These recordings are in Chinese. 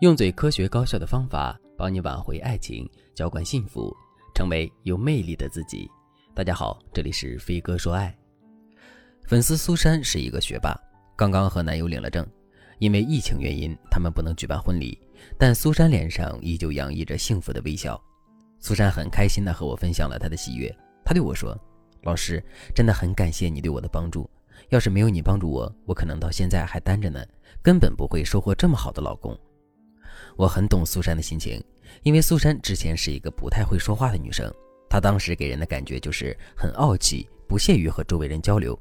用最科学高效的方法帮你挽回爱情，浇灌幸福，成为有魅力的自己。大家好，这里是飞哥说爱。粉丝苏珊是一个学霸，刚刚和男友领了证，因为疫情原因，他们不能举办婚礼，但苏珊脸上依旧洋溢着幸福的微笑。苏珊很开心地和我分享了她的喜悦，她对我说：“老师，真的很感谢你对我的帮助，要是没有你帮助我，我可能到现在还单着呢，根本不会收获这么好的老公。”我很懂苏珊的心情，因为苏珊之前是一个不太会说话的女生，她当时给人的感觉就是很傲气，不屑于和周围人交流。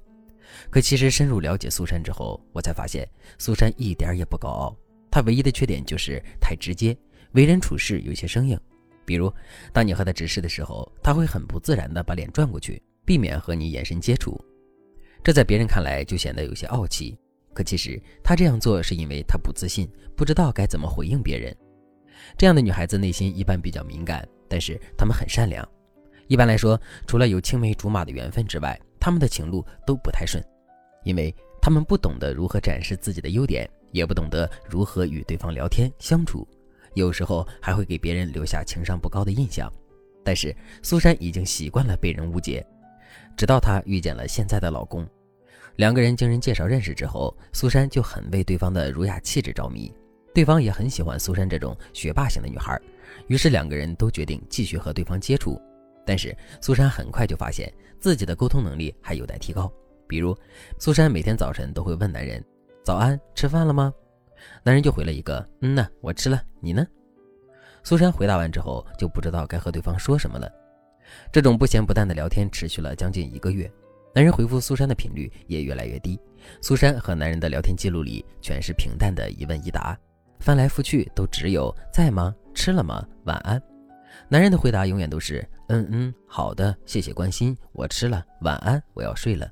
可其实深入了解苏珊之后，我才发现苏珊一点也不高傲，她唯一的缺点就是太直接，为人处事有些生硬。比如，当你和她直视的时候，她会很不自然地把脸转过去，避免和你眼神接触，这在别人看来就显得有些傲气。可其实她这样做是因为她不自信，不知道该怎么回应别人。这样的女孩子内心一般比较敏感，但是她们很善良。一般来说，除了有青梅竹马的缘分之外，她们的情路都不太顺，因为她们不懂得如何展示自己的优点，也不懂得如何与对方聊天相处，有时候还会给别人留下情商不高的印象。但是苏珊已经习惯了被人误解，直到她遇见了现在的老公。两个人经人介绍认识之后，苏珊就很为对方的儒雅气质着迷，对方也很喜欢苏珊这种学霸型的女孩，于是两个人都决定继续和对方接触。但是苏珊很快就发现自己的沟通能力还有待提高，比如苏珊每天早晨都会问男人：“早安，吃饭了吗？”男人就回了一个：“嗯呐，我吃了，你呢？”苏珊回答完之后就不知道该和对方说什么了。这种不咸不淡的聊天持续了将近一个月。男人回复苏珊的频率也越来越低，苏珊和男人的聊天记录里全是平淡的一问一答，翻来覆去都只有在吗？吃了吗？晚安。男人的回答永远都是嗯嗯，好的，谢谢关心，我吃了，晚安，我要睡了。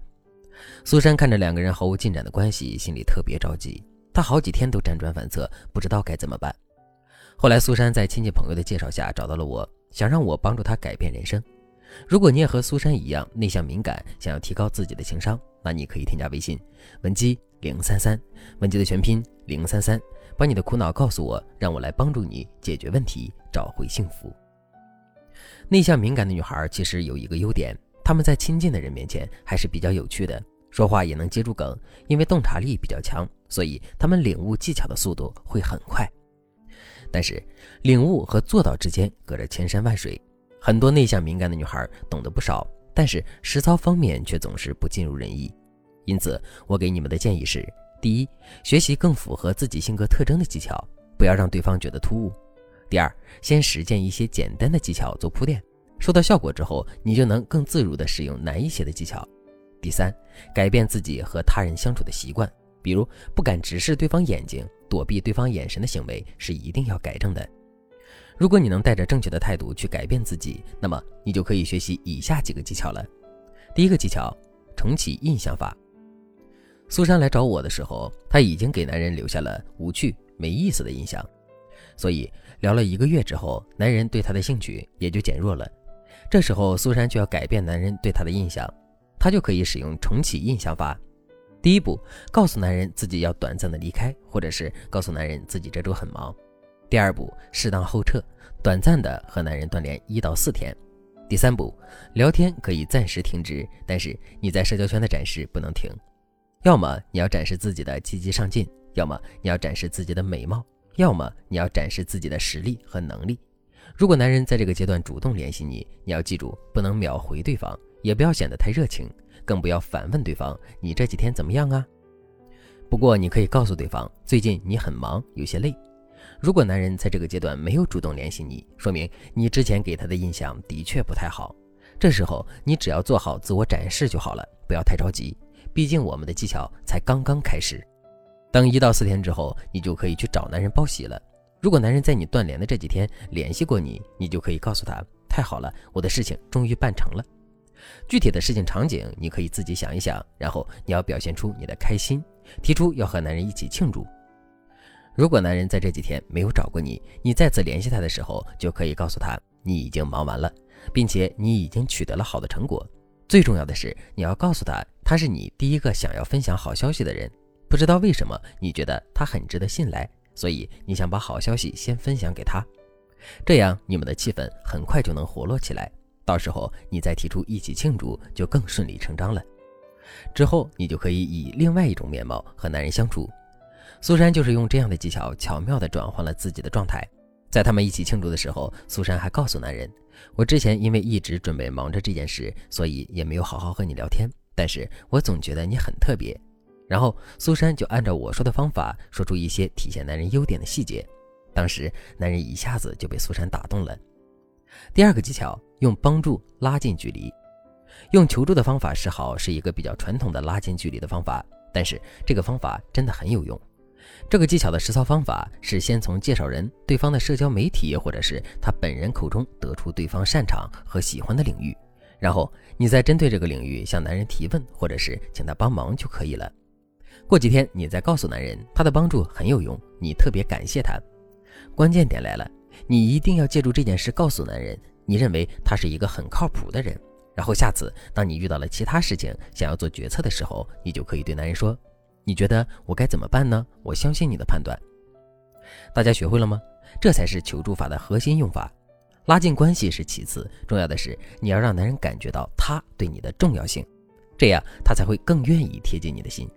苏珊看着两个人毫无进展的关系，心里特别着急，她好几天都辗转反侧，不知道该怎么办。后来，苏珊在亲戚朋友的介绍下找到了我，想让我帮助她改变人生。如果你也和苏珊一样内向敏感，想要提高自己的情商，那你可以添加微信文姬零三三，文姬的全拼零三三，把你的苦恼告诉我，让我来帮助你解决问题，找回幸福。内向敏感的女孩其实有一个优点，她们在亲近的人面前还是比较有趣的，说话也能接住梗，因为洞察力比较强，所以她们领悟技巧的速度会很快。但是领悟和做到之间隔着千山万水。很多内向敏感的女孩懂得不少，但是实操方面却总是不尽如人意。因此，我给你们的建议是：第一，学习更符合自己性格特征的技巧，不要让对方觉得突兀；第二，先实践一些简单的技巧做铺垫，收到效果之后，你就能更自如地使用难一些的技巧；第三，改变自己和他人相处的习惯，比如不敢直视对方眼睛、躲避对方眼神的行为是一定要改正的。如果你能带着正确的态度去改变自己，那么你就可以学习以下几个技巧了。第一个技巧，重启印象法。苏珊来找我的时候，她已经给男人留下了无趣、没意思的印象，所以聊了一个月之后，男人对她的兴趣也就减弱了。这时候，苏珊就要改变男人对她的印象，她就可以使用重启印象法。第一步，告诉男人自己要短暂的离开，或者是告诉男人自己这周很忙。第二步，适当后撤，短暂的和男人断联一到四天。第三步，聊天可以暂时停止，但是你在社交圈的展示不能停。要么你要展示自己的积极上进，要么你要展示自己的美貌，要么你要展示自己的实力和能力。如果男人在这个阶段主动联系你，你要记住不能秒回对方，也不要显得太热情，更不要反问对方你这几天怎么样啊？不过你可以告诉对方，最近你很忙，有些累。如果男人在这个阶段没有主动联系你，说明你之前给他的印象的确不太好。这时候你只要做好自我展示就好了，不要太着急。毕竟我们的技巧才刚刚开始。等一到四天之后，你就可以去找男人报喜了。如果男人在你断联的这几天联系过你，你就可以告诉他：太好了，我的事情终于办成了。具体的事情场景你可以自己想一想，然后你要表现出你的开心，提出要和男人一起庆祝。如果男人在这几天没有找过你，你再次联系他的时候，就可以告诉他你已经忙完了，并且你已经取得了好的成果。最重要的是，你要告诉他，他是你第一个想要分享好消息的人。不知道为什么，你觉得他很值得信赖，所以你想把好消息先分享给他，这样你们的气氛很快就能活络起来。到时候你再提出一起庆祝，就更顺理成章了。之后你就可以以另外一种面貌和男人相处。苏珊就是用这样的技巧，巧妙地转换了自己的状态。在他们一起庆祝的时候，苏珊还告诉男人：“我之前因为一直准备忙着这件事，所以也没有好好和你聊天。但是我总觉得你很特别。”然后苏珊就按照我说的方法，说出一些体现男人优点的细节。当时男人一下子就被苏珊打动了。第二个技巧，用帮助拉近距离。用求助的方法示好是一个比较传统的拉近距离的方法，但是这个方法真的很有用。这个技巧的实操方法是先从介绍人、对方的社交媒体或者是他本人口中得出对方擅长和喜欢的领域，然后你再针对这个领域向男人提问，或者是请他帮忙就可以了。过几天你再告诉男人他的帮助很有用，你特别感谢他。关键点来了，你一定要借助这件事告诉男人，你认为他是一个很靠谱的人。然后下次当你遇到了其他事情想要做决策的时候，你就可以对男人说：“你觉得我该怎么办呢？我相信你的判断。”大家学会了吗？这才是求助法的核心用法。拉近关系是其次，重要的是你要让男人感觉到他对你的重要性，这样他才会更愿意贴近你的心。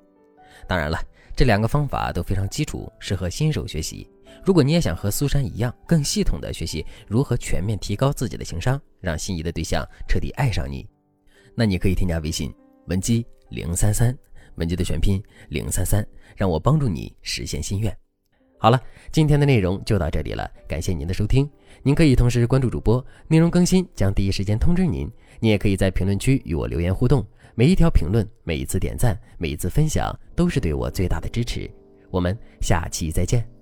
当然了，这两个方法都非常基础，适合新手学习。如果你也想和苏珊一样，更系统的学习如何全面提高自己的情商，让心仪的对象彻底爱上你，那你可以添加微信文姬零三三，文姬的全拼零三三，让我帮助你实现心愿。好了，今天的内容就到这里了，感谢您的收听。您可以同时关注主播，内容更新将第一时间通知您。您也可以在评论区与我留言互动，每一条评论、每一次点赞、每一次分享，都是对我最大的支持。我们下期再见。